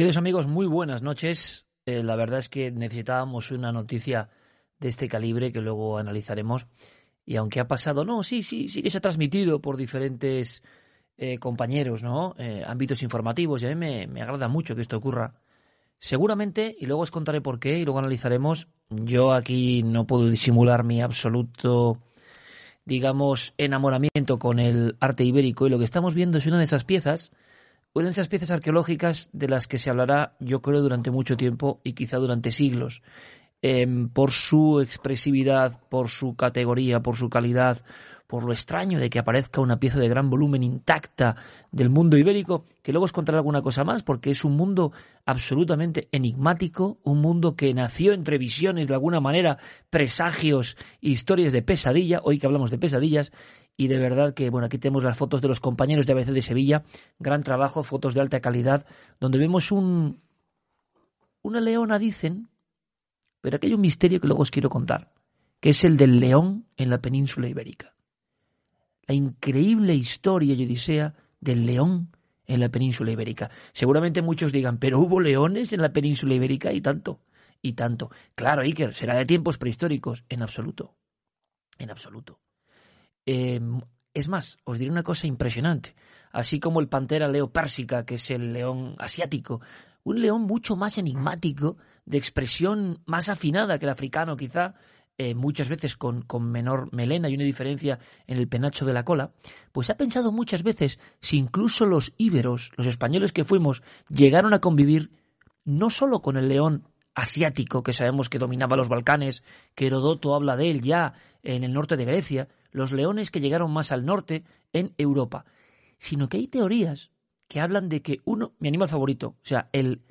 Queridos amigos, muy buenas noches. Eh, la verdad es que necesitábamos una noticia de este calibre que luego analizaremos. Y aunque ha pasado, no, sí, sí, sí que se ha transmitido por diferentes eh, compañeros, ¿no? Eh, ámbitos informativos. Y a mí me, me agrada mucho que esto ocurra. Seguramente, y luego os contaré por qué, y luego analizaremos. Yo aquí no puedo disimular mi absoluto, digamos, enamoramiento con el arte ibérico. Y lo que estamos viendo es una de esas piezas una esas piezas arqueológicas de las que se hablará, yo creo, durante mucho tiempo y quizá durante siglos, em, por su expresividad, por su categoría, por su calidad, por lo extraño de que aparezca una pieza de gran volumen intacta del mundo ibérico, que luego os contaré alguna cosa más, porque es un mundo absolutamente enigmático, un mundo que nació entre visiones, de alguna manera, presagios, historias de pesadilla, hoy que hablamos de pesadillas, y de verdad que, bueno, aquí tenemos las fotos de los compañeros de ABC de Sevilla, gran trabajo, fotos de alta calidad, donde vemos un, una leona, dicen, pero aquí hay un misterio que luego os quiero contar, que es el del león en la península ibérica. La increíble historia y odisea del león en la península ibérica. Seguramente muchos digan, pero hubo leones en la península ibérica y tanto, y tanto. Claro, Iker, será de tiempos prehistóricos. En absoluto. En absoluto. Em, es más, os diré una cosa impresionante. Así como el pantera leo pérsica, que es el león asiático, un león mucho más enigmático, de expresión más afinada que el africano quizá, eh, muchas veces con, con, menor melena y una diferencia en el penacho de la cola, pues ha pensado muchas veces si incluso los íberos, los españoles que fuimos, llegaron a convivir no solo con el león asiático, que sabemos que dominaba los Balcanes, que Herodoto habla de él ya en el norte de Grecia, los leones que llegaron más al norte en Europa, sino que hay teorías que hablan de que uno, mi animal favorito, o sea, el,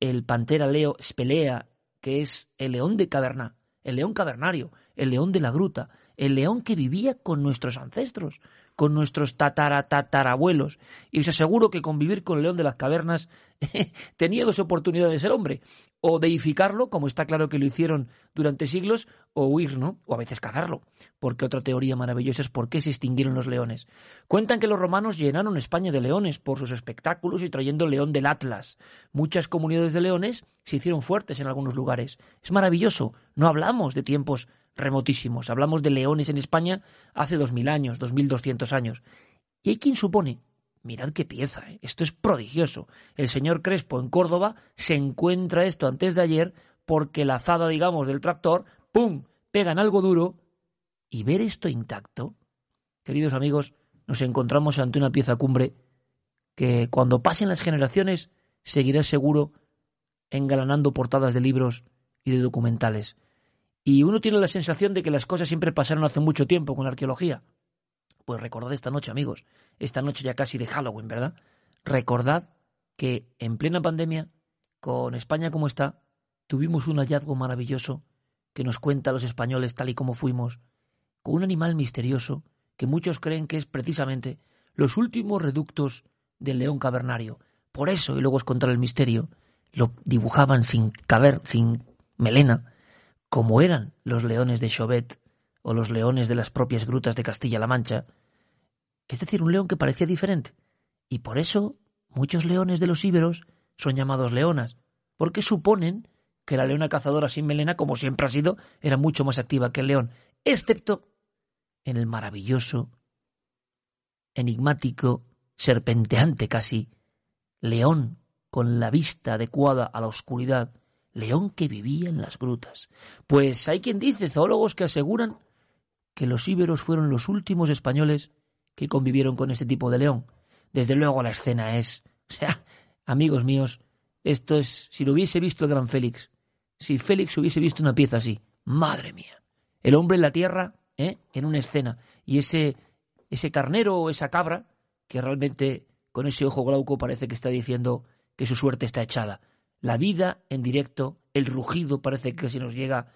el pantera leo spelea, que es el león de caverna, el león cavernario, el león de la gruta, el león que vivía con nuestros ancestros, con nuestros tataratatarabuelos. Y os aseguro que convivir con el león de las cavernas tenía dos oportunidades de ser hombre. O deificarlo, como está claro que lo hicieron durante siglos, o huir, ¿no? O a veces cazarlo. Porque otra teoría maravillosa es por qué se extinguieron los leones. Cuentan que los romanos llenaron España de leones por sus espectáculos y trayendo el león del Atlas. Muchas comunidades de leones se hicieron fuertes en algunos lugares. Es maravilloso. No hablamos de tiempos remotísimos. Hablamos de leones en España hace dos mil años, dos mil doscientos años. Y hay quien supone, mirad qué pieza, ¿eh? esto es prodigioso. El señor Crespo en Córdoba se encuentra esto antes de ayer porque la azada, digamos, del tractor, ¡pum!, pega en algo duro y ver esto intacto, queridos amigos, nos encontramos ante una pieza cumbre que cuando pasen las generaciones seguirá seguro engalanando portadas de libros y de documentales. Y uno tiene la sensación de que las cosas siempre pasaron hace mucho tiempo con la arqueología. Pues recordad esta noche, amigos, esta noche ya casi de Halloween, ¿verdad? Recordad que en plena pandemia, con España como está, tuvimos un hallazgo maravilloso que nos cuenta a los españoles tal y como fuimos, con un animal misterioso que muchos creen que es precisamente los últimos reductos del león cavernario. Por eso, y luego os contaré el misterio, lo dibujaban sin caber, sin melena, como eran los leones de Chauvet o los leones de las propias grutas de Castilla-La Mancha, es decir, un león que parecía diferente. Y por eso muchos leones de los íberos son llamados leonas, porque suponen que la leona cazadora sin melena, como siempre ha sido, era mucho más activa que el león, excepto en el maravilloso, enigmático, serpenteante casi, león con la vista adecuada a la oscuridad, león que vivía en las grutas. Pues hay quien dice, zoólogos que aseguran que los íberos fueron los últimos españoles que convivieron con este tipo de león. Desde luego la escena es, o sea, amigos míos, esto es, si lo hubiese visto el gran Félix, si Félix hubiese visto una pieza así, madre mía, el hombre en la tierra, ¿eh? en una escena, y ese, ese carnero o esa cabra, que realmente con ese ojo glauco parece que está diciendo que su suerte está echada la vida en directo, el rugido parece que se nos llega.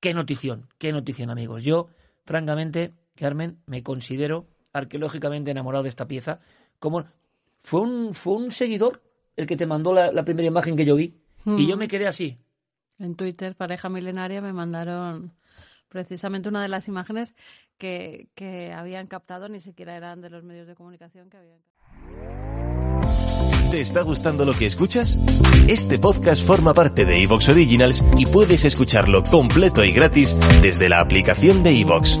Qué notición, qué notición, amigos. Yo, francamente, Carmen, me considero arqueológicamente enamorado de esta pieza. Como fue un, fue un seguidor el que te mandó la, primera imagen que yo vi. Y yo mm. me quedé así. En Twitter, pareja milenaria, me mandaron precisamente una de las imágenes que, que habían captado, ni siquiera eran de los medios de comunicación que habían captado. ¿Te está gustando lo que escuchas? Este podcast forma parte de Evox Originals y puedes escucharlo completo y gratis desde la aplicación de Evox.